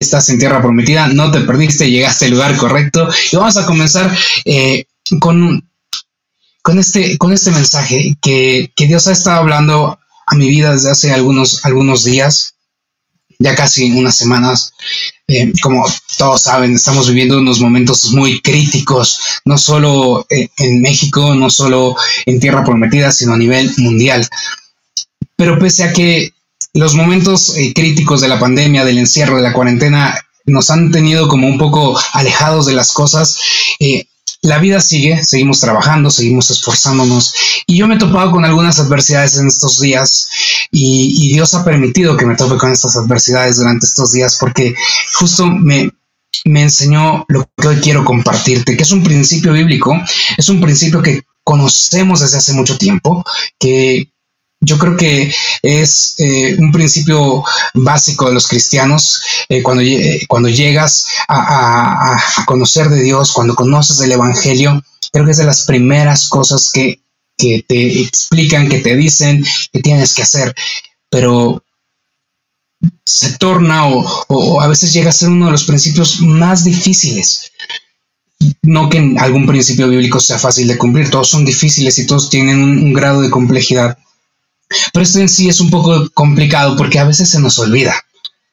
estás en tierra prometida, no te perdiste, llegaste al lugar correcto. Y vamos a comenzar eh, con, con, este, con este mensaje que, que, Dios ha estado hablando a mi vida desde hace algunos, algunos días, ya casi unas semanas. Eh, como todos saben, estamos viviendo unos momentos muy críticos, no solo eh, en México, no solo en tierra prometida, sino a nivel mundial. Pero pese a que los momentos eh, críticos de la pandemia, del encierro, de la cuarentena, nos han tenido como un poco alejados de las cosas. Eh, la vida sigue, seguimos trabajando, seguimos esforzándonos y yo me he topado con algunas adversidades en estos días y, Dios ha permitido que me tope con estas adversidades durante estos días porque justo me, me enseñó lo que hoy quiero compartirte, que es un principio bíblico, es un principio que conocemos desde hace mucho tiempo, que, yo creo que es eh, un principio básico de los cristianos eh, cuando, cuando llegas a, conocer de Dios, cuando conoces el Evangelio, creo que es de las primeras cosas que, te explican, que te dicen que tienes que hacer, pero se torna o, a veces llega a ser uno de los principios más difíciles. No que algún principio bíblico sea fácil de cumplir, todos son difíciles y todos tienen un grado de complejidad pero esto en sí es un poco complicado porque a veces se nos olvida.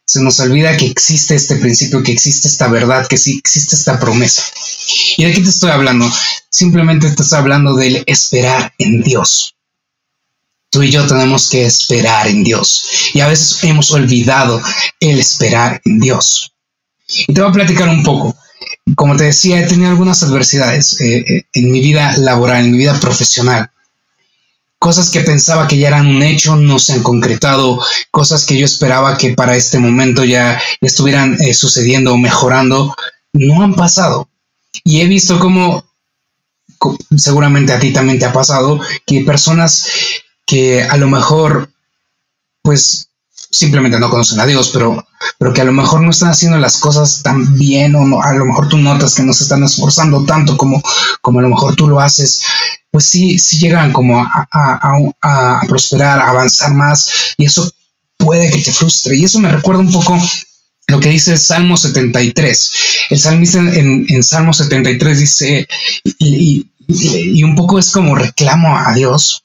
Se nos olvida que existe este principio, que existe esta verdad, que sí existe esta promesa. ¿Y de qué te estoy hablando? Simplemente te estoy hablando del esperar en Dios. Tú y yo tenemos que esperar en Dios. Y a veces hemos olvidado el esperar en Dios. Y te voy a platicar un poco. Como te decía, he tenido algunas adversidades eh, eh, en mi vida laboral, en mi vida profesional cosas que pensaba que ya eran un hecho no se han concretado, cosas que yo esperaba que para este momento ya estuvieran eh, sucediendo o mejorando, no han pasado. Y he visto cómo, seguramente a ti también te ha pasado, que personas que a lo mejor, pues simplemente no conocen a Dios, pero, pero que a lo mejor no están haciendo las cosas tan bien o no, a lo mejor tú notas que no se están esforzando tanto como, como a lo mejor tú lo haces pues sí, sí llegan como a, prosperar, a avanzar más, y eso puede que te frustre. Y eso me recuerda un poco lo que dice el Salmo 73. El salmista en, Salmo 73 dice, y, un poco es como reclamo a Dios,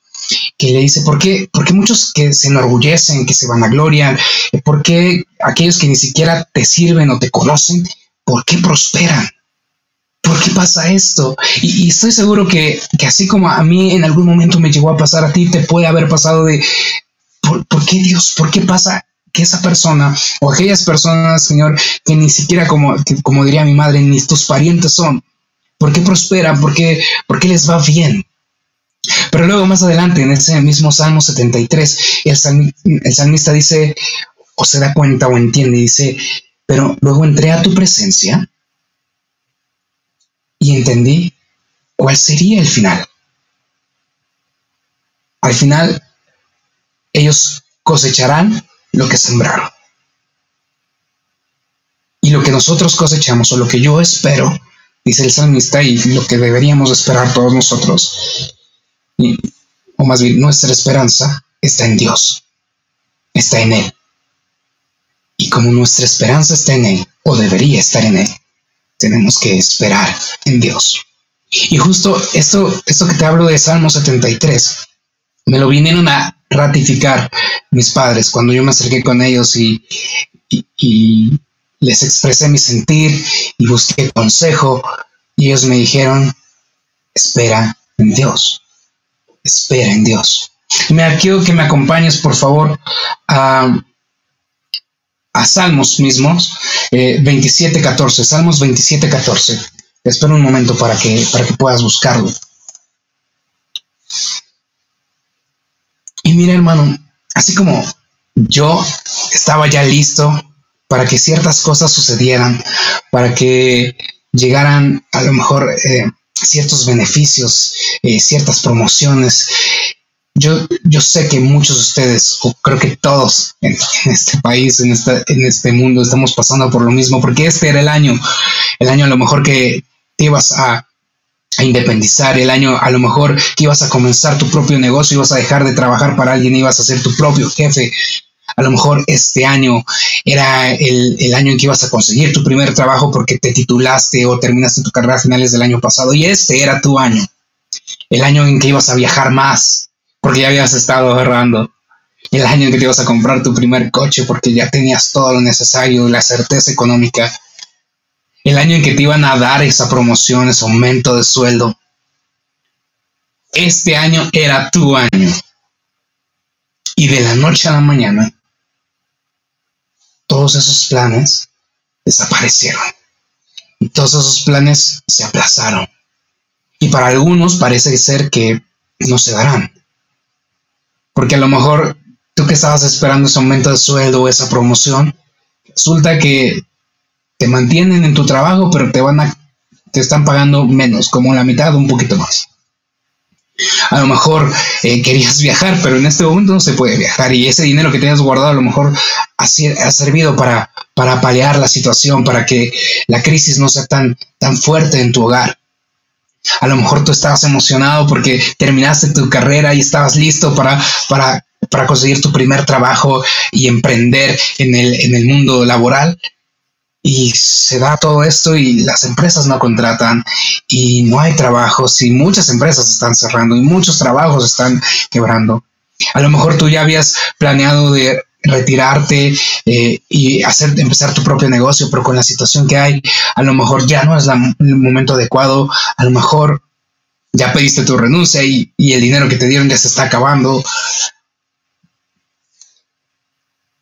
que le dice, ¿por qué, ¿por qué muchos que se enorgullecen, que se vanaglorian? ¿Por qué aquellos que ni siquiera te sirven o te conocen, por qué prosperan? ¿por qué pasa esto? Y, estoy seguro que, así como a mí en algún momento me llegó a pasar, a ti te puede haber pasado de, ¿por, qué Dios? ¿Por qué pasa que esa persona o aquellas personas, Señor, que ni siquiera como, como diría mi madre, ni tus parientes son? ¿Por qué prosperan? ¿Por qué, ¿Por qué les va bien? Pero luego más adelante, en ese mismo Salmo 73, el, salmista dice, o se da cuenta o entiende, dice, pero luego entré a tu presencia y entendí cuál sería el final. Al final, ellos cosecharán lo que sembraron. Y lo que nosotros cosechamos o lo que yo espero, dice el salmista, y lo que deberíamos esperar todos nosotros, o más bien nuestra esperanza, está en Dios, está en Él. Y como nuestra esperanza está en Él, o debería estar en Él, tenemos que esperar en Dios. Y justo esto, esto que te hablo de Salmo 73, me lo vinieron a ratificar mis padres cuando yo me acerqué con ellos y, y, les expresé mi sentir y busqué consejo. Y ellos me dijeron, espera en Dios, espera en Dios. Me quiero que me acompañes, por favor, a a Salmos mismos, eh, 27, 14, Salmos 27, 14. Espera un momento para que, para que puedas buscarlo. Y mira, hermano, así como yo estaba ya listo para que ciertas cosas sucedieran, para que llegaran a lo mejor eh, ciertos beneficios, eh, ciertas promociones, yo, yo sé que muchos de ustedes, o creo que todos en, este país, en, en este mundo, estamos pasando por lo mismo, porque este era el año, el año a lo mejor que te ibas a, a independizar, el año a lo mejor que ibas a comenzar tu propio negocio, ibas a dejar de trabajar para alguien, ibas a ser tu propio jefe. A lo mejor este año era el, año en que ibas a conseguir tu primer trabajo porque te titulaste o terminaste tu carrera a finales del año pasado y este era tu año. El año en que ibas a viajar más porque ya habías estado ahorrando. El año en que te ibas a comprar tu primer coche porque ya tenías todo lo necesario, la certeza económica. El año en que te iban a dar esa promoción, ese aumento de sueldo. Este año era tu año. Y de la noche a la mañana, todos esos planes desaparecieron. Y todos esos planes se aplazaron. Y para algunos parece ser que no se darán. Porque a lo mejor tú que estabas esperando ese aumento de sueldo o esa promoción, resulta que te mantienen en tu trabajo, pero te van a, te están pagando menos, como la mitad un poquito más. A lo mejor eh, querías viajar, pero en este momento no se puede viajar y ese dinero que tenías guardado a lo mejor ha, servido para, para la situación, para que la crisis no sea tan, tan fuerte en tu hogar. A lo mejor tú estabas emocionado porque terminaste tu carrera y estabas listo para, para, para conseguir tu primer trabajo y emprender en el, en el mundo laboral, y se da todo esto y las empresas no contratan y no hay trabajos y muchas empresas están cerrando y muchos trabajos están quebrando. A lo mejor tú ya habías planeado de retirarte eh, y hacer empezar tu propio negocio, pero con la situación que hay, a lo mejor ya no es el momento adecuado, a lo mejor ya pediste tu renuncia y, y el dinero que te dieron ya se está acabando.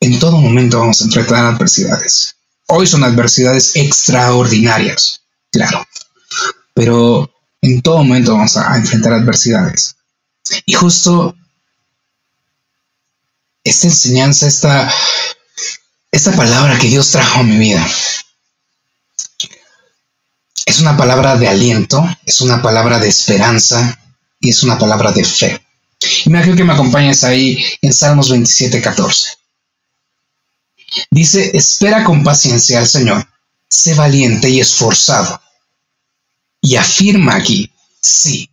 En todo momento vamos a enfrentar adversidades Hoy son adversidades extraordinarias, claro, pero en todo momento vamos a, enfrentar adversidades. Y justo esta enseñanza, esta, esta palabra que Dios trajo a mi vida, es una palabra de aliento, es una palabra de esperanza y es una palabra de fe. Y me imagino que me acompañes ahí en Salmos 27, 14. Dice, espera con paciencia al Señor, sé valiente y esforzado. Y afirma aquí, sí,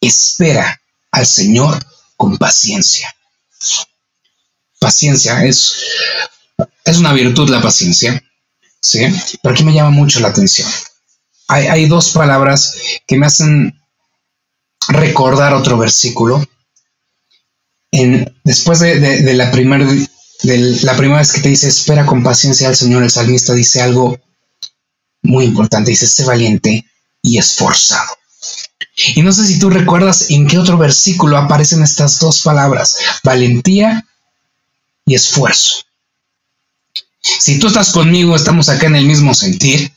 espera al Señor con paciencia. Paciencia es, es una virtud la paciencia, ¿sí? Pero aquí me llama mucho la atención. Hay, dos palabras que me hacen recordar otro versículo. En, después de, de la primera la primera vez que te dice espera con paciencia al Señor, el salmista dice algo muy importante, dice sé valiente y esforzado. Y no sé si tú recuerdas en qué otro versículo aparecen estas dos palabras, valentía y esfuerzo. Si tú estás conmigo, estamos acá en el mismo sentir,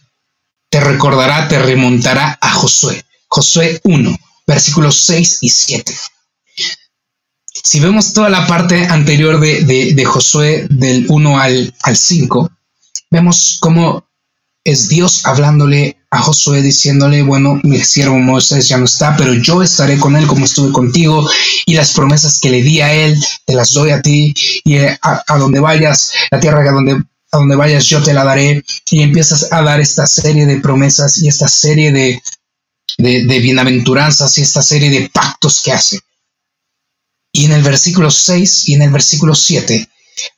te recordará, te remontará a Josué. Josué 1, versículos 6 y 7. Si vemos toda la parte anterior de, Josué del 1 al, al 5, vemos cómo es Dios hablándole a Josué diciéndole, bueno, mi siervo Moisés ya no está, pero yo estaré con él como estuve contigo y las promesas que le di a él, te las doy a ti y a, donde vayas, la tierra a donde, a donde vayas yo te la daré y empiezas a dar esta serie de promesas y esta serie de, de bienaventuranzas y esta serie de pactos que hace. Y en el versículo 6 y en el versículo 7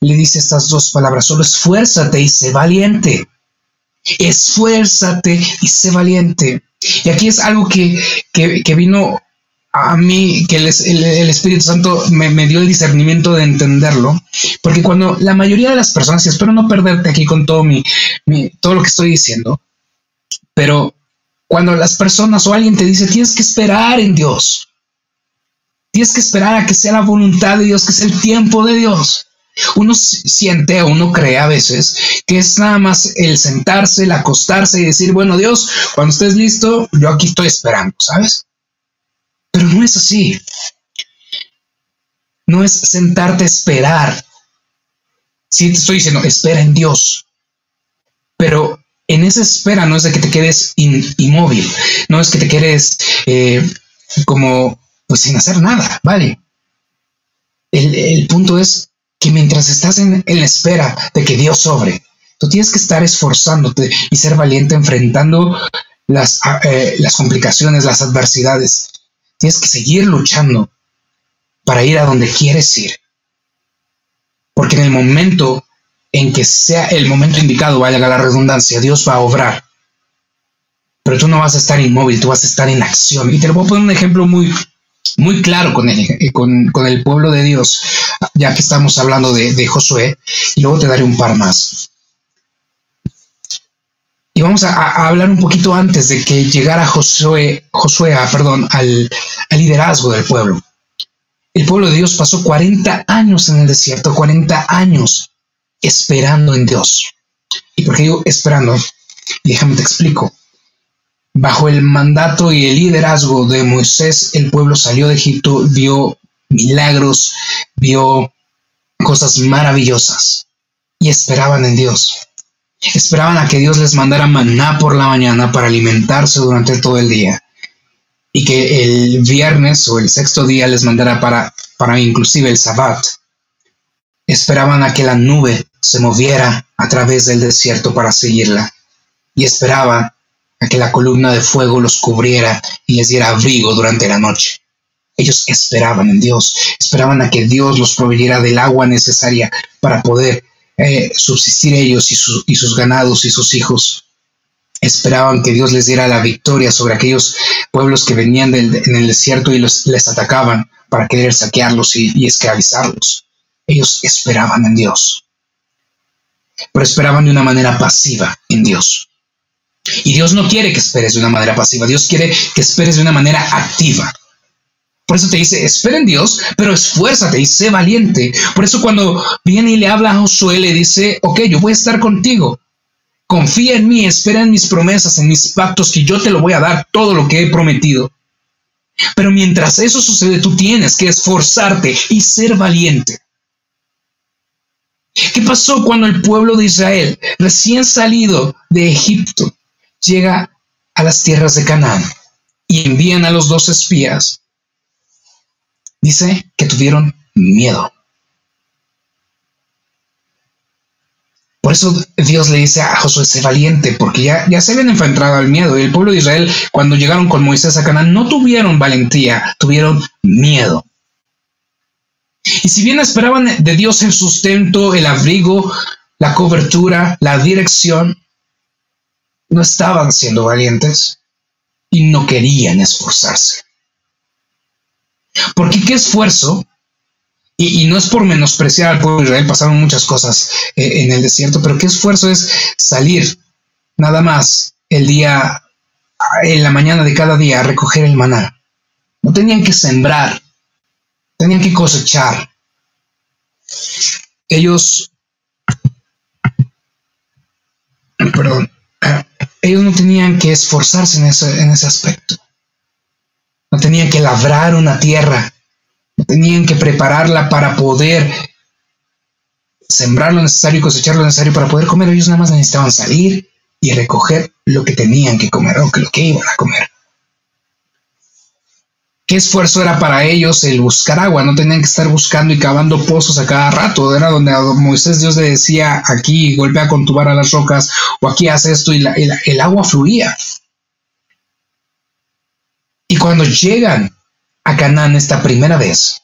le dice estas dos palabras, solo esfuérzate y sé valiente. Esfuérzate y sé valiente. Y aquí es algo que, vino a mí, que el, Espíritu Santo me, dio el discernimiento de entenderlo, porque cuando la mayoría de las personas, y espero no perderte aquí con todo, mi, todo lo que estoy diciendo, pero cuando las personas o alguien te dice, tienes que esperar en Dios, Tienes que esperar a que sea la voluntad de Dios, que sea el tiempo de Dios. Uno siente o uno cree a veces que es nada más el sentarse, el acostarse y decir, bueno, Dios, cuando estés listo, yo aquí estoy esperando, ¿sabes? Pero no es así. No es sentarte a esperar. Sí, te estoy diciendo, espera en Dios. Pero en esa espera no es de que te quedes inmóvil, no es que te quedes eh, como pues sin hacer nada, ¿vale? El, punto es que mientras estás en, la espera de que Dios sobre, tú tienes que estar esforzándote y ser valiente enfrentando las, ah, eh, las complicaciones, las adversidades. Tienes que seguir luchando para ir a donde quieres ir. Porque en el momento en que sea el momento indicado, vaya a la redundancia, Dios va a obrar. Pero tú no vas a estar inmóvil, tú vas a estar en acción. Y te lo voy a poner un ejemplo muy, muy claro con el, eh, con, el pueblo de Dios, ya que estamos hablando de, Josué, y luego te daré un par más. Y vamos a, hablar un poquito antes de que llegara Josué, Josué perdón, al, al liderazgo del pueblo. El pueblo de Dios pasó 40 años en el desierto, 40 años esperando en Dios. ¿Y por qué digo esperando? Déjame te explico. Bajo el mandato y el liderazgo de Moisés, el pueblo salió de Egipto, vio milagros, vio cosas maravillosas y esperaban en Dios. Esperaban a que Dios les mandara maná por la mañana para alimentarse durante todo el día y que el viernes o el sexto día les mandara para, para inclusive el sabbat. Esperaban a que la nube se moviera a través del desierto para seguirla y esperaban que la columna de fuego los cubriera y les diera abrigo durante la noche. Ellos esperaban en Dios, esperaban a que Dios los proveyera del agua necesaria para poder eh, subsistir ellos y, sus ganados y sus hijos. Esperaban que Dios les diera la victoria sobre aquellos pueblos que venían en el desierto y les atacaban para querer saquearlos y, y esclavizarlos. Ellos esperaban en Dios pero esperaban de una manera pasiva en Dios. Y Dios no quiere que esperes de una manera pasiva, Dios quiere que esperes de una manera activa. Por eso te dice, espera en Dios, pero esfuérzate y sé valiente. Por eso cuando viene y le habla a Josué, le dice, ok, yo voy a estar contigo. Confía en mí, espera en mis promesas, en mis pactos, que yo te lo voy a dar todo lo que he prometido. Pero mientras eso sucede, tú tienes que esforzarte y ser valiente. ¿Qué pasó cuando el pueblo de Israel, recién salido de Egipto, llega a las tierras de Canaán y envían a los dos espías? Dice que tuvieron miedo. Por eso Dios le dice a Josué, sé valiente, porque ya, ya se habían enfrentado al miedo. Y el pueblo de Israel, cuando llegaron con Moisés a Canaán, no tuvieron valentía, tuvieron miedo. Y si bien esperaban de Dios el sustento, el abrigo, la cobertura, la dirección, no estaban siendo valientes y no querían esforzarse. Porque qué esfuerzo, y, no es por menospreciar al pueblo de Israel, pasaron muchas cosas eh, en el desierto, pero qué esfuerzo es salir nada más el día, en la mañana de cada día, a recoger el maná. No tenían que sembrar, tenían que cosechar. Ellos, perdón, ellos no tenían que esforzarse en ese, en ese aspecto. No tenían que labrar una tierra. No tenían que prepararla para poder sembrar lo necesario y cosechar lo necesario para poder comer. Ellos nada más necesitaban salir y recoger lo que tenían que comer o lo que iban a comer qué esfuerzo era para ellos el buscar agua, no tenían que estar buscando y cavando pozos a cada rato, era donde a Moisés Dios le decía, aquí golpea con tu vara las rocas, o aquí hace esto, y el agua fluía. Y cuando llegan a Canaán esta primera vez,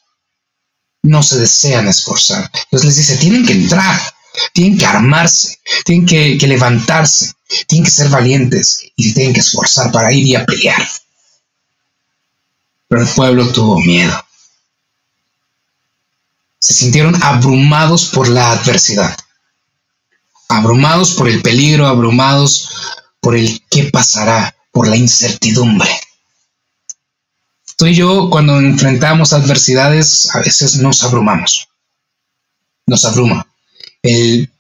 no se desean esforzar. Dios les dice, tienen que entrar, tienen que armarse, tienen que, que levantarse, tienen que ser valientes y tienen que esforzar para ir y a pelear pero el pueblo tuvo miedo. Se sintieron abrumados por la adversidad, abrumados por el peligro, abrumados por el qué pasará, por la incertidumbre. Tú y yo cuando enfrentamos adversidades a veces nos abrumamos, nos abruma el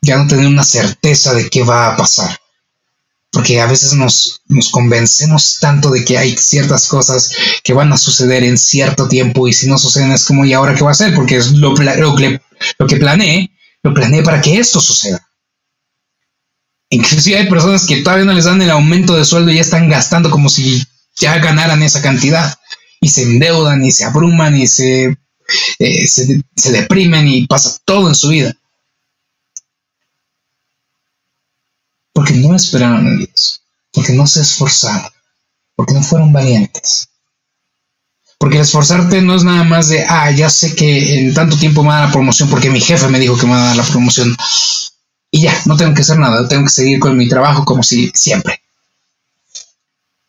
ya no tener una certeza de qué va a pasar porque a veces nos, convencemos tanto de que hay ciertas cosas que van a suceder en cierto tiempo y si no suceden es como, ¿y ahora qué va a hacer? Porque es lo, lo, lo que planeé, lo planeé para que esto suceda. Inclusive hay personas que todavía no les dan el aumento de sueldo y ya están gastando como si ya ganaran esa cantidad y se endeudan y se abruman y se, eh, se, se deprimen y pasa todo en su vida. Porque no esperaron en Dios, porque no se esforzaron, porque no fueron valientes. Porque esforzarte no es nada más de, ah, ya sé que en tanto tiempo me dar la promoción porque mi jefe me dijo que me va a dar la promoción. Y ya, no tengo que hacer nada, tengo que seguir con mi trabajo como si siempre.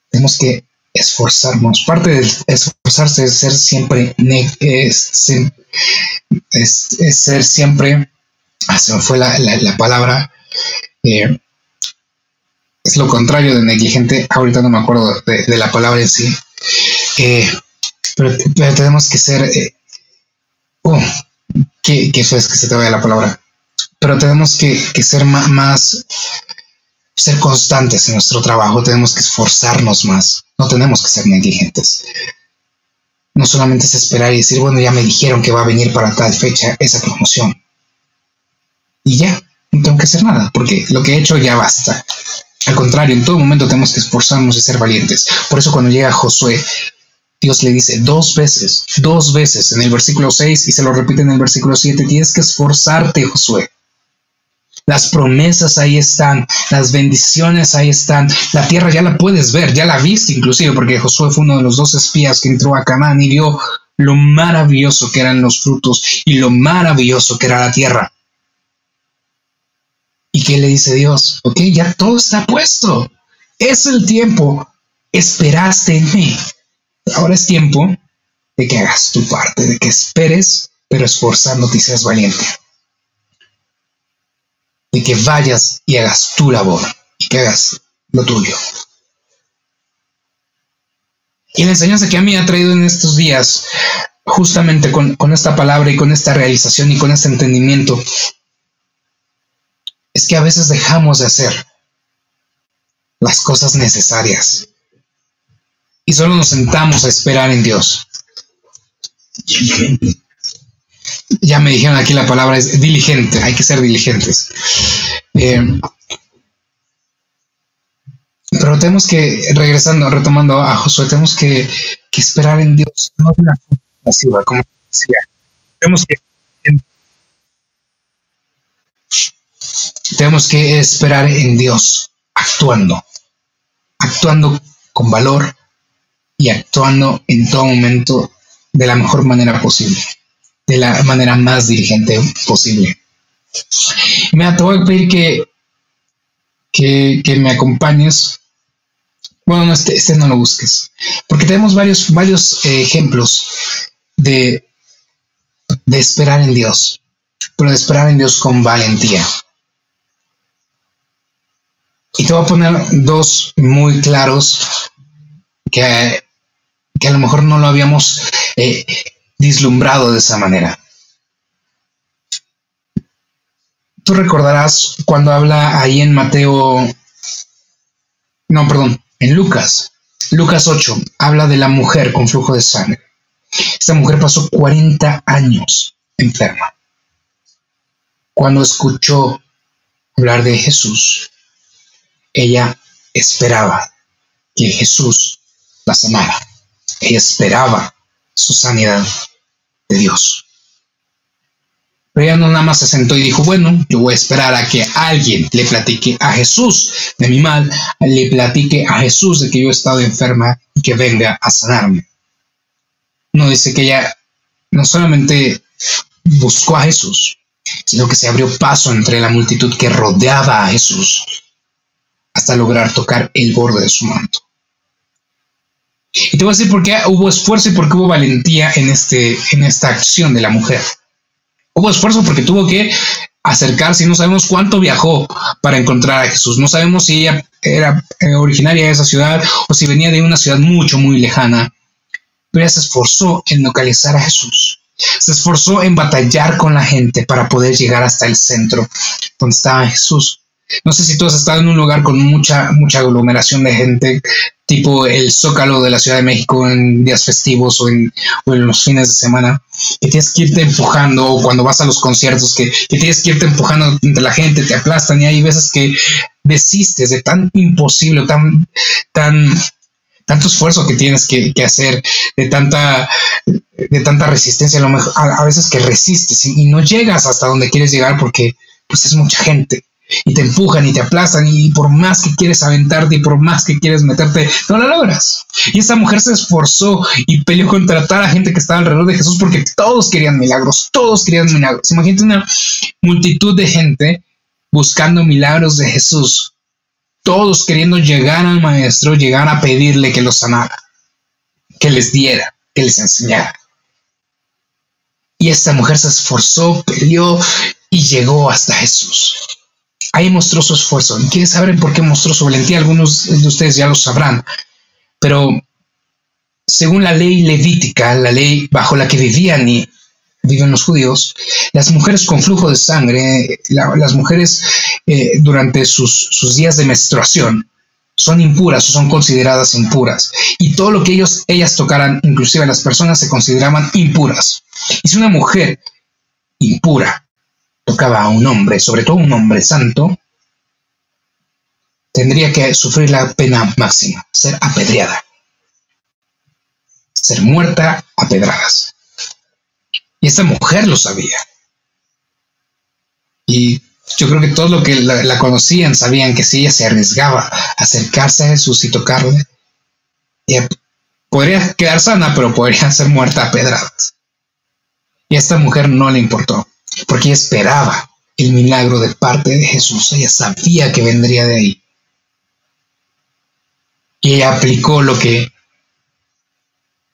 Tenemos que esforzarnos. Parte de esforzarse es ser siempre, es, es, ser siempre, ah, se me fue la, palabra, eh, es lo contrario de negligente, ahorita no me acuerdo de, la palabra en sí, eh, pero, tenemos que ser, eh, oh, que, eso es que se te vaya la palabra, pero tenemos que, ser más, ser constantes en nuestro trabajo, tenemos que esforzarnos más, no tenemos que ser negligentes. No solamente es esperar y decir, bueno, ya me dijeron que va a venir para tal fecha esa promoción. Y ya, no tengo que hacer nada, porque lo que he hecho ya basta. Al contrario, en todo momento tenemos que esforzarnos y ser valientes. Por eso cuando llega Josué, Dios le dice dos veces, dos veces en el versículo 6 y se lo repite en el versículo 7, tienes que esforzarte, Josué. Las promesas ahí están, las bendiciones ahí están, la tierra ya la puedes ver, ya la viste inclusive, porque Josué fue uno de los dos espías que entró a Canaán y vio lo maravilloso que eran los frutos y lo maravilloso que era la tierra. ¿Y qué le dice Dios? Ok, ya todo está puesto. Es el tiempo. Esperaste en mí. Ahora es tiempo de que hagas tu parte, de que esperes, pero esforzándote y seas valiente. De que vayas y hagas tu labor y que hagas lo tuyo. Y la enseñanza que a mí ha traído en estos días, justamente con, con esta palabra y con esta realización y con este entendimiento, es que a veces dejamos de hacer las cosas necesarias y solo nos sentamos a esperar en Dios. Ya me dijeron aquí la palabra es diligente, hay que ser diligentes. Eh, pero tenemos que, regresando, retomando a Josué, tenemos que, esperar en Dios, no de una forma pasiva, como decía. Tenemos que tenemos que esperar en Dios, actuando, actuando con valor y actuando en todo momento de la mejor manera posible, de la manera más dirigente posible. Mira, te voy a pedir que, que, me acompañes. Bueno, no, este, este, no lo busques, porque tenemos varios, varios eh, ejemplos de, de esperar en Dios, pero de esperar en Dios con valentía. Y te voy a poner dos muy claros que, que a lo mejor no lo habíamos eh, vislumbrado de esa manera. Tú recordarás cuando habla ahí en Mateo, no, perdón, en Lucas, Lucas 8, habla de la mujer con flujo de sangre. Esta mujer pasó 40 años enferma. Cuando escuchó hablar de Jesús, ella esperaba que Jesús la sanara. Ella esperaba su sanidad de Dios. Pero ella no nada más se sentó y dijo, bueno, yo voy a esperar a que alguien le platique a Jesús de mi mal, le platique a Jesús de que yo he estado enferma y que venga a sanarme. No dice que ella no solamente buscó a Jesús, sino que se abrió paso entre la multitud que rodeaba a Jesús hasta lograr tocar el borde de su manto. Y te voy a decir por qué hubo esfuerzo y por qué hubo valentía en, este, en esta acción de la mujer. Hubo esfuerzo porque tuvo que acercarse y no sabemos cuánto viajó para encontrar a Jesús. No sabemos si ella era eh, originaria de esa ciudad o si venía de una ciudad mucho, muy lejana. Pero ella se esforzó en localizar a Jesús. Se esforzó en batallar con la gente para poder llegar hasta el centro donde estaba Jesús. No sé si tú has estado en un lugar con mucha, mucha aglomeración de gente, tipo el Zócalo de la Ciudad de México en días festivos o en, los fines de semana, que tienes que irte empujando, o cuando vas a los conciertos, que, tienes que irte empujando entre la gente, te aplastan, y hay veces que desistes de tan imposible, tan, tan, tanto esfuerzo que tienes que, hacer, de tanta, de tanta resistencia, a, lo mejor, a, veces que resistes y, y, no llegas hasta donde quieres llegar porque pues es mucha gente y te empujan y te aplastan y por más que quieres aventarte y por más que quieres meterte, no lo logras. Y esta mujer se esforzó y peleó contra toda la gente que estaba alrededor de Jesús porque todos querían milagros, todos querían milagros. Imagínate una multitud de gente buscando milagros de Jesús, todos queriendo llegar al maestro, llegar a pedirle que los sanara, que les diera, que les enseñara. Y esta mujer se esforzó, peleó y llegó hasta Jesús. Ahí mostró su esfuerzo. ¿Y quieren saber por qué mostró su valentía? Algunos de ustedes ya lo sabrán. Pero según la ley levítica, la ley bajo la que vivían y viven los judíos, las mujeres con flujo de sangre, las mujeres eh, durante sus, sus días de menstruación, son impuras o son consideradas impuras. Y todo lo que ellos, ellas tocaran, inclusive las personas, se consideraban impuras. Y si una mujer impura tocaba a un hombre, sobre todo un hombre santo, tendría que sufrir la pena máxima, ser apedreada, ser muerta a pedradas. Y esta mujer lo sabía. Y yo creo que todos los que la, conocían sabían que si ella se arriesgaba a acercarse a Jesús y tocarle, podría quedar sana, pero podría ser muerta a pedradas. Y a esta mujer no le importó porque ella esperaba el milagro de parte de Jesús. Ella sabía que vendría de ahí. Y ella aplicó lo que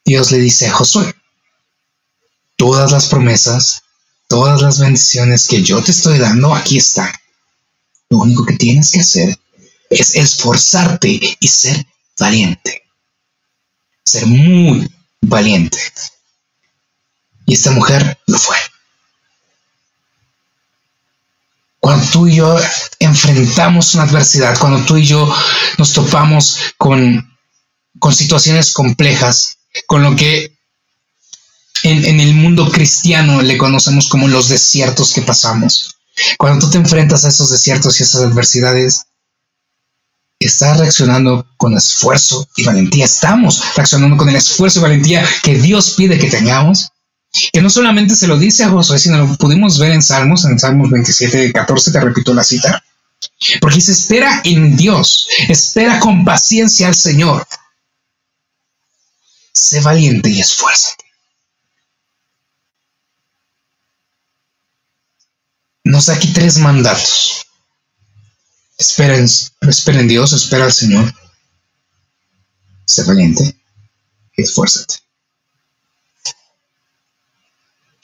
Dios le dice a Josué. Todas las promesas, todas las bendiciones que yo te estoy dando, aquí están. Lo único que tienes que hacer es esforzarte y ser valiente. Ser muy valiente. Y esta mujer lo fue. Cuando tú y yo enfrentamos una adversidad, cuando tú y yo nos topamos con, con situaciones complejas, con lo que en, en, el mundo cristiano le conocemos como los desiertos que pasamos. Cuando tú te enfrentas a esos desiertos y esas adversidades, estás reaccionando con esfuerzo y valentía. Estamos reaccionando con el esfuerzo y valentía que Dios pide que tengamos que no solamente se lo dice a Josué, sino lo pudimos ver en Salmos, en Salmos 27, 14, te repito la cita, porque se espera en Dios, espera con paciencia al Señor. Sé valiente y esfuérzate. Nos da aquí tres mandatos. Espera en Dios, espera al Señor. Sé valiente y esfuérzate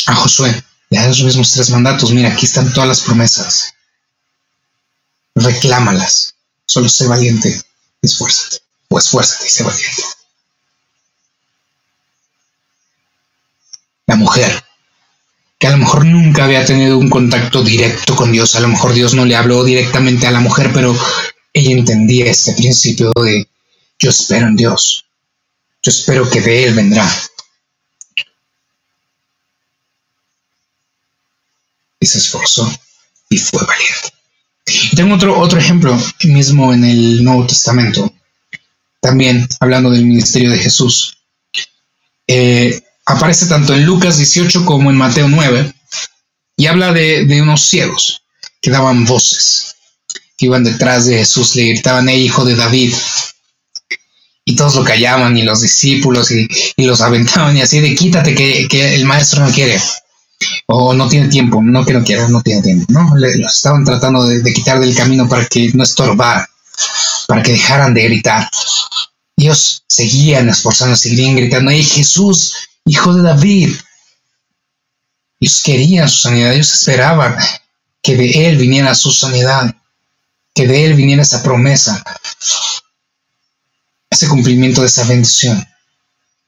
a Josué, le da los mismos tres mandatos. Mira, aquí están todas las promesas. Reclámalas. Solo sé valiente, esfuérzate. O esfuérzate y sé valiente. La mujer, que a lo mejor nunca había tenido un contacto directo con Dios, a lo mejor Dios no le habló directamente a la mujer, pero ella entendía este principio de yo espero en Dios. Yo espero que de Él vendrá. Y se esforzó y fue valiente. Tengo otro, otro ejemplo mismo en el Nuevo Testamento, también hablando del ministerio de Jesús. Eh, aparece tanto en Lucas 18 como en Mateo 9 y habla de, de unos ciegos que daban voces, que iban detrás de Jesús, le gritaban, hey hijo de David, y todos lo callaban y los discípulos y, y, los aventaban y así de quítate que, que el maestro no quiere o no tiene tiempo, no que no quiera, no tiene tiempo, ¿no? Le, los estaban tratando de, quitar del camino para que no estorbara, para que dejaran de gritar. Ellos seguían esforzando, seguían gritando, ¡Hey Jesús, hijo de David! Ellos querían su sanidad, ellos esperaban que de Él viniera su sanidad, que de Él viniera esa promesa, ese cumplimiento de esa bendición.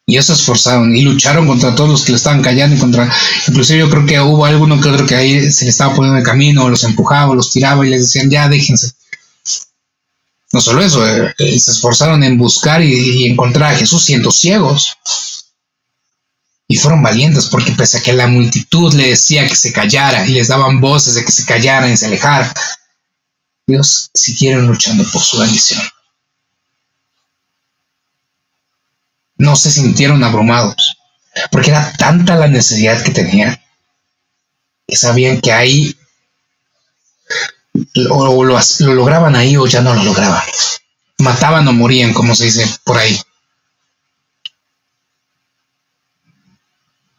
Y ellos se esforzaron y lucharon contra todos los que le estaban callando y contra, inclusive yo creo que hubo alguno que otro que ahí se le estaba poniendo el camino, los empujaba, los tiraba y les decían, ya déjense. No solo eso, eh, eh, se esforzaron en buscar y, encontrar a Jesús siendo ciegos. Y fueron valientes porque pese a que la multitud le decía que se callara y les daban voces de que se callaran y se alejaran, Dios siguieron luchando por su bendición. No se sintieron abrumados, porque era tanta la necesidad que tenían, que sabían que ahí o lo, lo lograban ahí o ya no lo lograban. Mataban o morían, como se dice por ahí.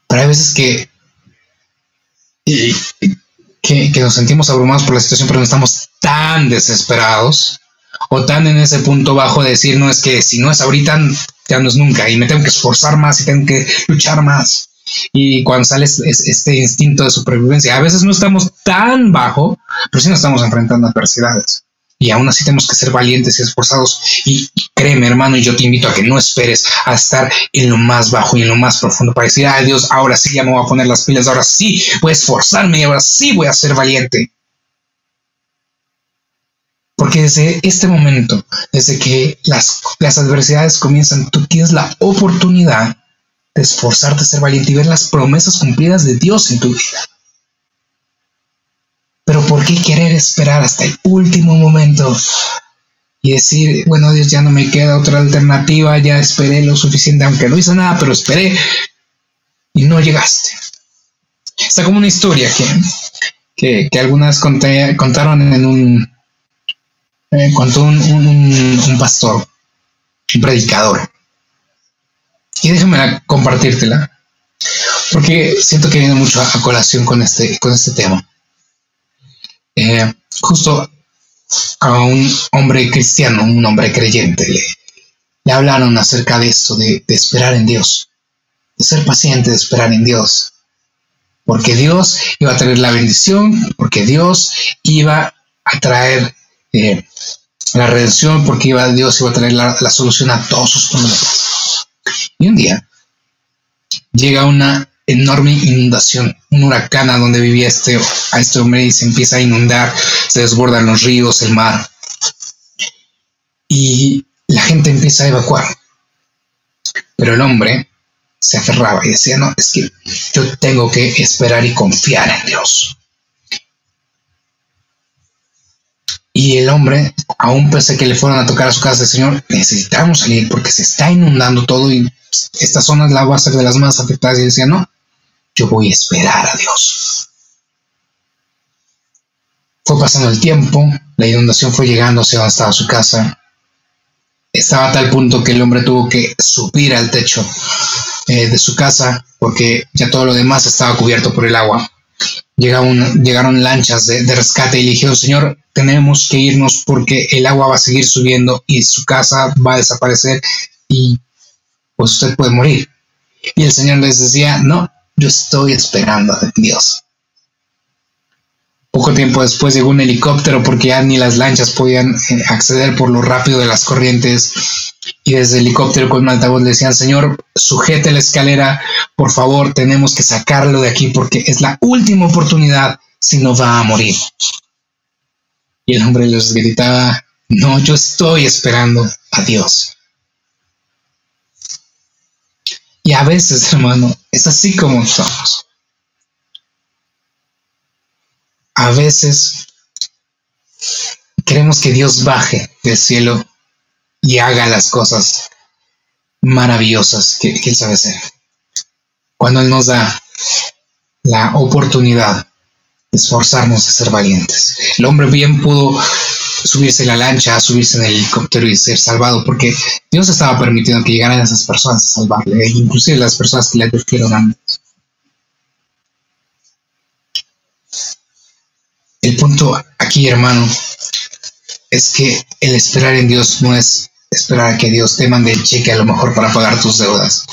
Pero hay veces que, que, nos sentimos abrumados por la situación, pero no estamos tan desesperados o tan en ese punto bajo de decir, no es que si no es ahorita, ya no es nunca, y me tengo que esforzar más y tengo que luchar más. Y cuando sale este instinto de supervivencia, a veces no estamos tan bajo, pero sí nos estamos enfrentando adversidades y aún así tenemos que ser valientes y esforzados. Y, créeme, hermano, y yo te invito a que no esperes a estar en lo más bajo y en lo más profundo para decir, ay Dios, ahora sí ya me voy a poner las pilas, ahora sí voy a esforzarme y ahora sí voy a ser valiente. Porque desde este momento, desde que las, adversidades comienzan, tú tienes la oportunidad de esforzarte a ser valiente y ver las promesas cumplidas de Dios en tu vida. Pero ¿por qué querer esperar hasta el último momento y decir, bueno, Dios, ya no me queda otra alternativa, ya esperé lo suficiente, aunque no hice nada, pero esperé y no llegaste? Está como una historia que, que, algunas contaron en un... Eh, contó un, un, pastor, un predicador. Y déjame compartírtela, porque siento que viene mucho a, colación con este, con este tema. Eh, justo a un hombre cristiano, un hombre creyente, le, le hablaron acerca de eso, de, esperar en Dios, de ser paciente, de esperar en Dios, porque Dios iba a traer la bendición, porque Dios iba a traer eh, la redención, porque iba, Dios iba a traer la, la solución a todos sus problemas. Y un día llega una enorme inundación, un huracán a donde vivía este, a este hombre y se empieza a inundar, se desbordan los ríos, el mar. Y la gente empieza a evacuar. Pero el hombre se aferraba y decía, no, es que yo tengo que esperar y confiar en Dios. Y el hombre, aún pese que le fueron a tocar a su casa, Señor, necesitamos salir porque se está inundando todo y esta zona la va a ser de las más afectadas. Y decía, no, yo voy a esperar a Dios. Fue pasando el tiempo, la inundación fue llegando hacia donde estaba su casa. Estaba a tal punto que el hombre tuvo que subir al techo eh, de su casa porque ya todo lo demás estaba cubierto por el agua. Llegaron, lanchas de, de, rescate y le dijeron, Señor, tenemos que irnos porque el agua va a seguir subiendo y su casa va a desaparecer y pues usted puede morir. Y el Señor les decía, no, yo estoy esperando a Dios. Poco tiempo después llegó un helicóptero porque ya ni las lanchas podían eh, acceder por lo rápido de las corrientes. Y desde el helicóptero con un altavoz le decían, Señor, sujete la escalera, por favor, tenemos que sacarlo de aquí porque es la última oportunidad, si no va a morir. Y el hombre les gritaba, no, yo estoy esperando a Dios. Y a veces, hermano, es así como somos. A veces queremos que Dios baje del cielo y haga las cosas maravillosas que, Él sabe hacer. Cuando Él nos da la oportunidad de esforzarnos de ser valientes. El hombre bien pudo subirse en la lancha, subirse en el helicóptero y ser salvado, porque Dios estaba permitiendo que llegaran esas personas a salvarle, e inclusive las personas que le advirtieron antes. El punto aquí, hermano, es que el esperar en Dios no es esperar a que Dios te mande el cheque a lo mejor para pagar tus deudas,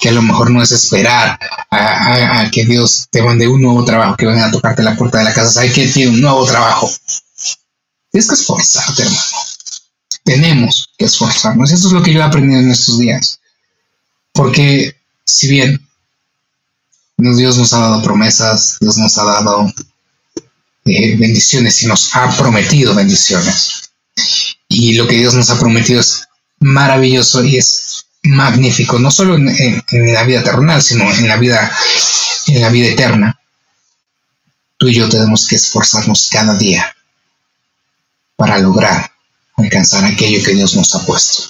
que a lo mejor no es esperar a, que Dios te mande un nuevo trabajo, que venga a tocarte la puerta de la casa, sabe que tiene un nuevo trabajo. Tienes que esforzarte, hermano. Tenemos que esforzarnos. Esto es lo que yo he aprendido en estos días. Porque si bien Dios nos ha dado promesas, Dios nos ha dado eh, bendiciones y nos ha prometido bendiciones. Y lo que Dios nos ha prometido es maravilloso y es magnífico, no solo en, la vida terrenal, sino en la vida, en la vida eterna. Tú y yo tenemos que esforzarnos cada día para lograr alcanzar aquello que Dios nos ha puesto.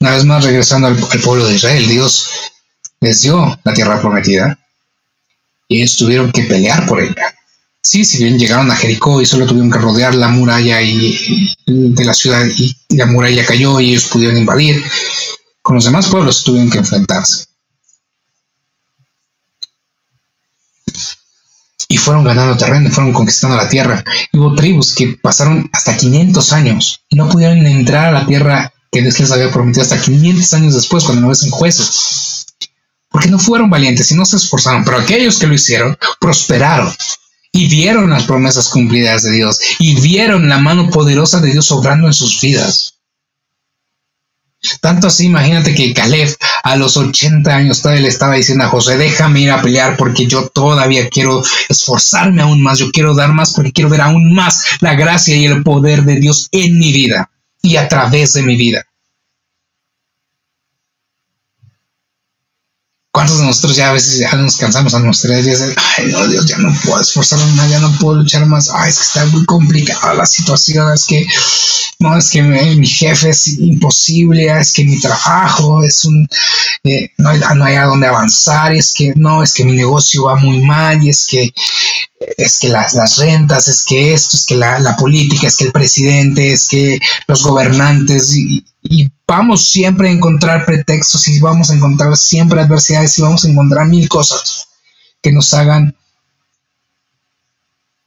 Una vez más, regresando al, pueblo de Israel, Dios les dio la tierra prometida y ellos tuvieron que pelear por ella. Sí, si bien llegaron a Jericó y solo tuvieron que rodear la muralla y, de la ciudad y, la muralla cayó y ellos pudieron invadir, con los demás pueblos tuvieron que enfrentarse. Y fueron ganando terreno, fueron conquistando la tierra. hubo tribus que pasaron hasta 500 años y no pudieron entrar a la tierra que Dios les había prometido hasta 500 años después, cuando no ves jueces. Porque no fueron valientes y no se esforzaron, pero aquellos que lo hicieron prosperaron y vieron las promesas cumplidas de Dios y vieron la mano poderosa de Dios obrando en sus vidas. Tanto así, imagínate que Caleb a los 80 años todavía le estaba diciendo a José, déjame ir a pelear porque yo todavía quiero esforzarme aún más, yo quiero dar más porque quiero ver aún más la gracia y el poder de Dios en mi vida y a través de mi vida. ¿Cuántos de nosotros ya a veces ya nos cansamos a nuestra edad y dicen, ay, no, Dios, ya no puedo esforzarme más, ya no puedo luchar más, ay, es que está muy complicada la situación, es que, no, es que mi, jefe es imposible, es que mi trabajo es un, eh, no, hay, no hay a dónde avanzar, es que, no, es que mi negocio va muy mal, y es que, es que las, las rentas, es que esto, es que la, la política, es que el presidente, es que los gobernantes, y, y vamos siempre a encontrar pretextos y vamos a encontrar siempre adversidades y vamos a encontrar mil cosas que nos hagan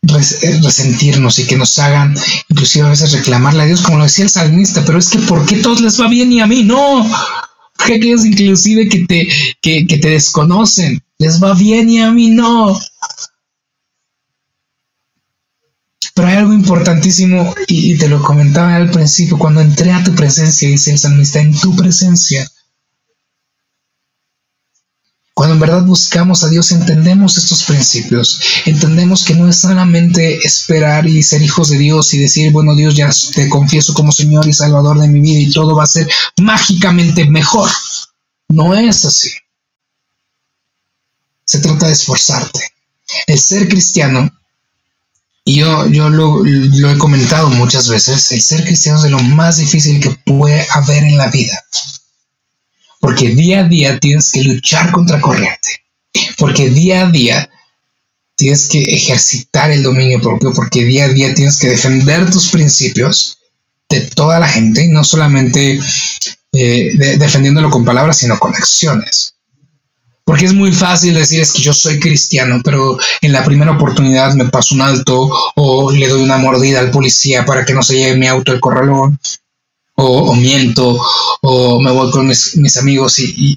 eh, resentirnos y que nos hagan inclusive a veces reclamarle a Dios, como lo decía el salmista, pero es que ¿por qué todos les va bien y a mí no? Porque aquellos inclusive que te, que, que te desconocen, les va bien y a mí no. Pero hay algo importantísimo y, te lo comentaba al principio, cuando entré a tu presencia, dice el salmista, en tu presencia. Cuando en verdad buscamos a Dios, entendemos estos principios, entendemos que no es solamente esperar y ser hijos de Dios y decir, bueno Dios, ya te confieso como Señor y Salvador de mi vida y todo va a ser mágicamente mejor. No es así. Se trata de esforzarte. El ser cristiano yo, yo lo, he comentado muchas veces, el ser cristiano es de lo más difícil que puede haber en la vida. Porque día a día tienes que luchar contra corriente. Porque día a día tienes que ejercitar el dominio propio. Porque día a día tienes que defender tus principios de toda la gente. No solamente eh, defendiéndolo con palabras, sino con acciones. Porque es muy fácil decir es que yo soy cristiano, pero en la primera oportunidad me paso un alto o le doy una mordida al policía para que no se lleve mi auto al corralón o, miento, o me voy con mis, amigos y,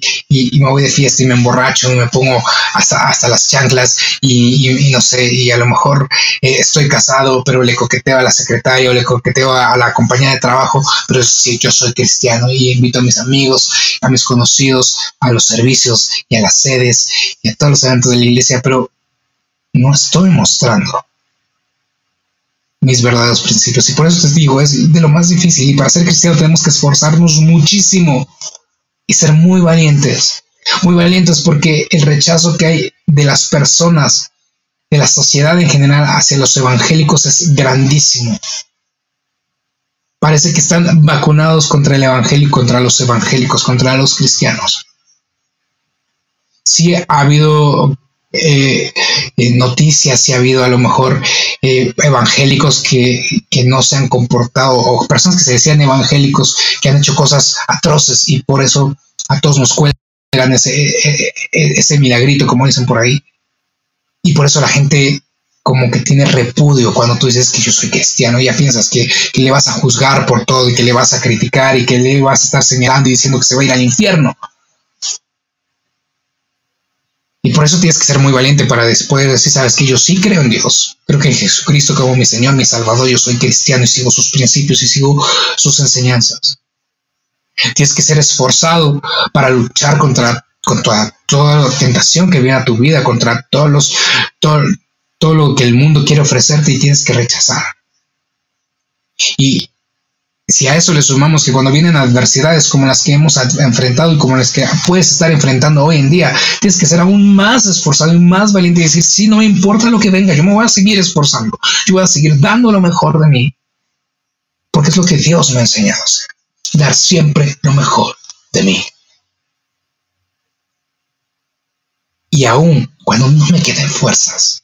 me voy de fiesta y me emborracho y me pongo hasta, hasta las chanclas y, no sé, y a lo mejor eh, estoy casado, pero le coqueteo a la secretaria o le coqueteo a, la compañía de trabajo, pero si yo soy cristiano y invito a mis amigos, a mis conocidos, a los servicios y a las sedes y a todos los eventos de la iglesia, pero no estoy mostrando mis verdaderos principios. Y por eso te digo, es de lo más difícil. Y para ser cristiano tenemos que esforzarnos muchísimo y ser muy valientes. Muy valientes porque el rechazo que hay de las personas, de la sociedad en general hacia los evangélicos es grandísimo. Parece que están vacunados contra el evangelio, contra los evangélicos, contra los cristianos. Sí ha habido eh, noticias, si ha habido a lo mejor eh, evangélicos que, no se han comportado o personas que se decían evangélicos que han hecho cosas atroces y por eso a todos nos cuelgan ese, e, e, ese milagrito, como dicen por ahí. Y por eso la gente como que tiene repudio cuando tú dices que yo soy cristiano, ya piensas que, que, le vas a juzgar por todo y que le vas a criticar y que le vas a estar señalando y diciendo que se va a ir al infierno. Y por eso tienes que ser muy valiente para después decir, sabes que yo sí creo en Dios. Creo que en Jesucristo como mi Señor, mi Salvador, yo soy cristiano y sigo sus principios y sigo sus enseñanzas. Tienes que ser esforzado para luchar contra, contra toda tentación que viene a tu vida, contra todos los, todo, todo lo que el mundo quiere ofrecerte y tienes que rechazar. Y si a eso le sumamos que cuando vienen adversidades como las que hemos enfrentado y como las que puedes estar enfrentando hoy en día, tienes que ser aún más esforzado y más valiente y decir, sí, no me importa lo que venga, yo me voy a seguir esforzando, yo voy a seguir dando lo mejor de mí, porque es lo que Dios me ha enseñado hacer, dar siempre lo mejor de mí. Y aún cuando no me queden fuerzas,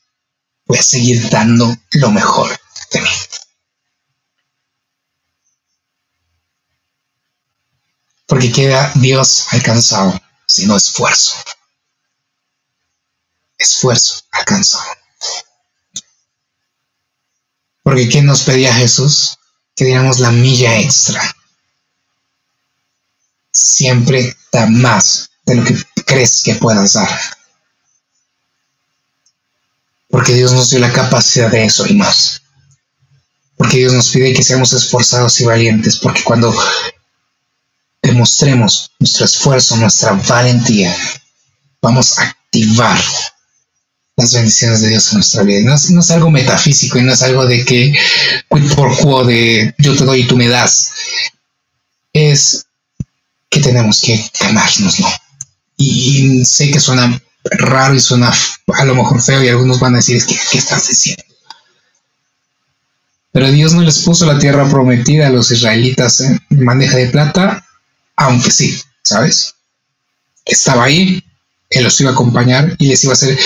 voy a seguir dando lo mejor de mí. Porque queda Dios alcanzado, sino esfuerzo. Esfuerzo alcanzado. Porque ¿qué nos pedía Jesús? Que diéramos la milla extra. Siempre da más de lo que crees que puedas dar. Porque Dios nos dio la capacidad de eso y más. Porque Dios nos pide que seamos esforzados y valientes. Porque cuando demostremos nuestro esfuerzo, nuestra valentía, vamos a activar las bendiciones de Dios en nuestra vida. No es, algo metafísico y no es algo de que quid por quo de yo te doy y tú me das. Es que tenemos que ganárnoslo. Y, sé que suena raro y suena a lo mejor feo y algunos van a decir, que, ¿qué estás diciendo? Pero Dios no les puso la tierra prometida a los israelitas en bandeja de plata, aunque sí, ¿sabes? Estaba ahí, Él los iba a acompañar y les iba a hacer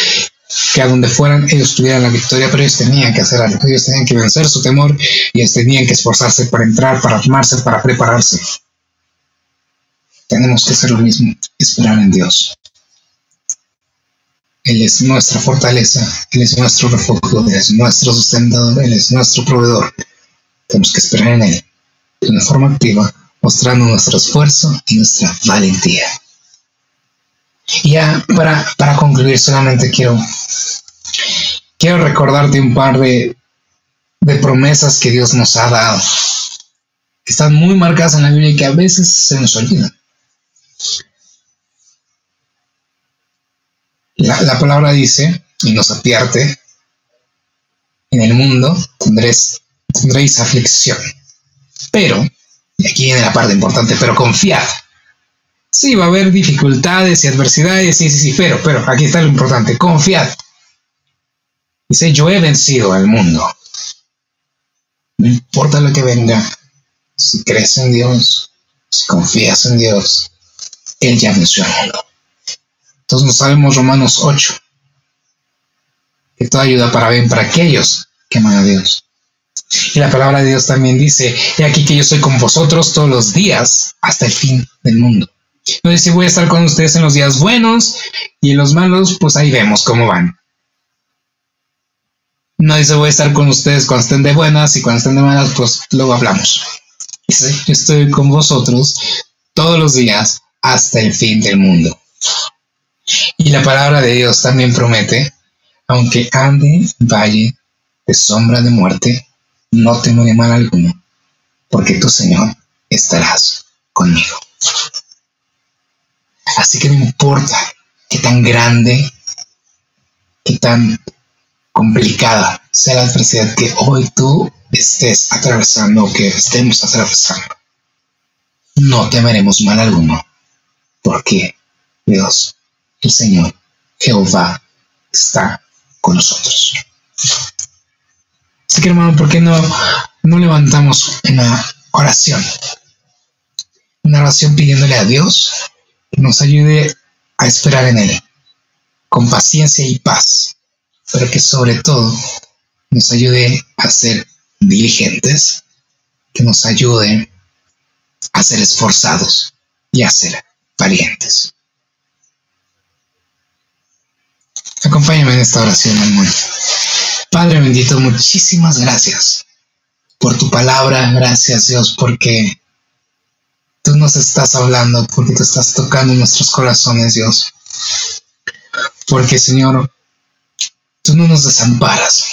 que a donde fueran ellos tuvieran la victoria, pero ellos tenían que hacer algo, ellos tenían que vencer su temor y ellos tenían que esforzarse para entrar, para armarse, para prepararse. Tenemos que hacer lo mismo, esperar en Dios. Él es nuestra fortaleza, Él es nuestro refugio, Él es nuestro sustentador, Él es nuestro proveedor. Tenemos que esperar en Él de una forma activa, mostrando nuestro esfuerzo y nuestra valentía. Y ya para, para concluir, solamente quiero, quiero recordarte un par de, promesas que Dios nos ha dado, que están muy marcadas en la Biblia y que a veces se nos olvidan. La, la, palabra dice, y nos advierte, en el mundo tendréis, tendréis aflicción. Pero, y aquí viene la parte importante, pero confiad, Sí, va a haber dificultades y adversidades, sí, sí, sí, pero, pero, aquí está lo importante, confiad. Dice, yo he vencido al mundo. No importa lo que venga, si crees en Dios, si confías en Dios, Él ya venció al mundo. Entonces nos sabemos Romanos 8, que toda ayuda para bien para aquellos que aman a Dios. Y la palabra de Dios también dice, he aquí que yo soy con vosotros todos los días hasta el fin del mundo. No dice voy a estar con ustedes en los días buenos y en los malos, pues ahí vemos cómo van. No dice voy a estar con ustedes cuando estén de buenas y cuando estén de malas, pues luego hablamos. Dice, estoy con vosotros todos los días hasta el fin del mundo. Y la palabra de Dios también promete, aunque ande en valle de sombra de muerte, no temeré mal alguno, porque tu Señor estarás conmigo. Así que no importa qué tan grande, qué tan complicada sea la adversidad que hoy tú estés atravesando o que estemos atravesando. No temeremos mal alguno, porque Dios, el Señor, Jehová, está con nosotros. Así que hermano, ¿por qué no, no levantamos una oración? Una oración pidiéndole a Dios nos ayude a esperar en Él, con paciencia y paz, pero que sobre todo nos ayude a ser diligentes, que nos ayude a ser esforzados y a ser valientes. Acompáñame en esta oración, amor. Padre bendito, muchísimas gracias por tu palabra, gracias Dios, porque tú nos estás hablando, porque te estás tocando nuestros corazones, Dios. Porque, Señor, tú no nos desamparas,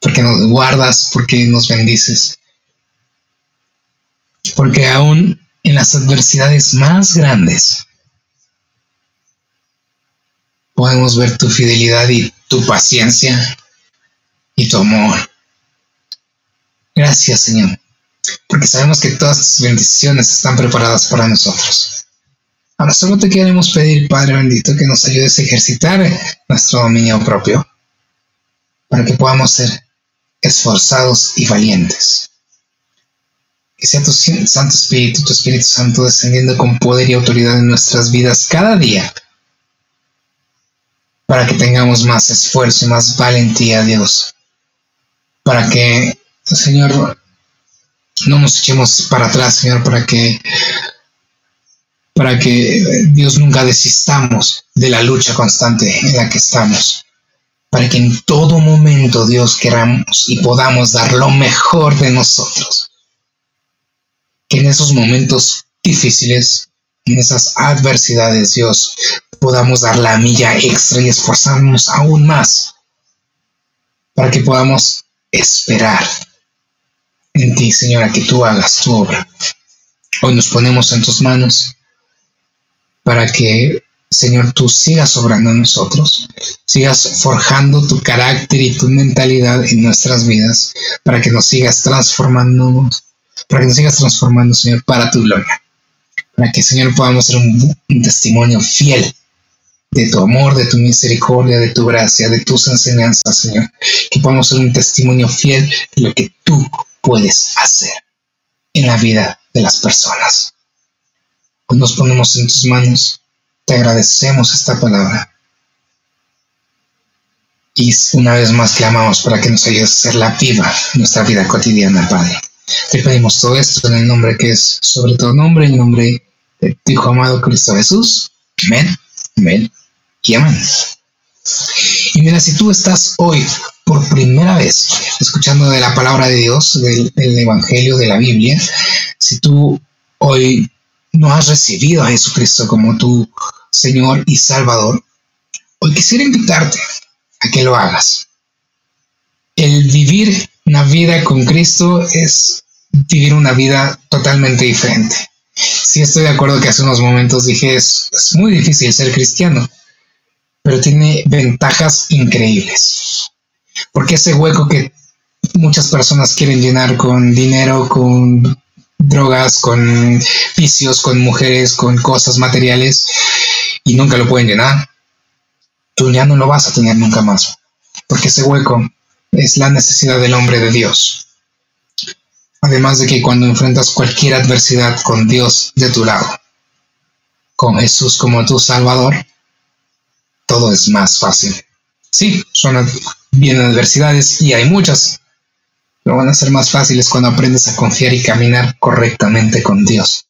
porque nos guardas, porque nos bendices. Porque aún en las adversidades más grandes podemos ver tu fidelidad y tu paciencia y tu amor. Gracias, Señor porque sabemos que todas tus bendiciones están preparadas para nosotros. Ahora solo te queremos pedir, Padre bendito, que nos ayudes a ejercitar nuestro dominio propio, para que podamos ser esforzados y valientes. Que sea tu Santo Espíritu, tu Espíritu Santo descendiendo con poder y autoridad en nuestras vidas cada día, para que tengamos más esfuerzo y más valentía, Dios, para que, Señor, no nos echemos para atrás, Señor, para que para que Dios nunca desistamos de la lucha constante en la que estamos, para que en todo momento Dios queramos y podamos dar lo mejor de nosotros, que en esos momentos difíciles, en esas adversidades, Dios, podamos dar la milla extra y esforzarnos aún más para que podamos esperar en ti, Señora, que tú hagas tu obra. Hoy nos ponemos en tus manos para que, Señor, tú sigas obrando en nosotros, sigas forjando tu carácter y tu mentalidad en nuestras vidas, para que nos sigas transformando, para que nos sigas transformando, Señor, para tu gloria. Para que, Señor, podamos ser un, testimonio fiel de tu amor, de tu misericordia, de tu gracia, de tus enseñanzas, Señor. Que podamos ser un testimonio fiel de lo que tú puedes hacer en la vida de las personas. Hoy nos ponemos en tus manos, te agradecemos esta palabra. Y una vez más clamamos para que nos ayudes a ser la viva en nuestra vida cotidiana, Padre. Te pedimos todo esto en el nombre que es sobre todo nombre, el nombre Hijo amado Cristo Jesús. Amén, amén y amén. Y mira, si tú estás hoy por primera vez escuchando de la palabra de Dios, del, Evangelio, de la Biblia, si tú hoy no has recibido a Jesucristo como tu Señor y Salvador, hoy quisiera invitarte a que lo hagas. El vivir una vida con Cristo es vivir una vida totalmente diferente. Sí estoy de acuerdo que hace unos momentos dije es, es muy difícil ser cristiano, pero tiene ventajas increíbles. Porque ese hueco que muchas personas quieren llenar con dinero, con drogas, con vicios, con mujeres, con cosas materiales y nunca lo pueden llenar, tú ya no lo vas a tener nunca más. Porque ese hueco es la necesidad del hombre de Dios. Además de que cuando enfrentas cualquier adversidad con Dios de tu lado, con Jesús como tu Salvador, todo es más fácil. Sí, son bien adversidades y hay muchas, pero van a ser más fáciles cuando aprendes a confiar y caminar correctamente con Dios.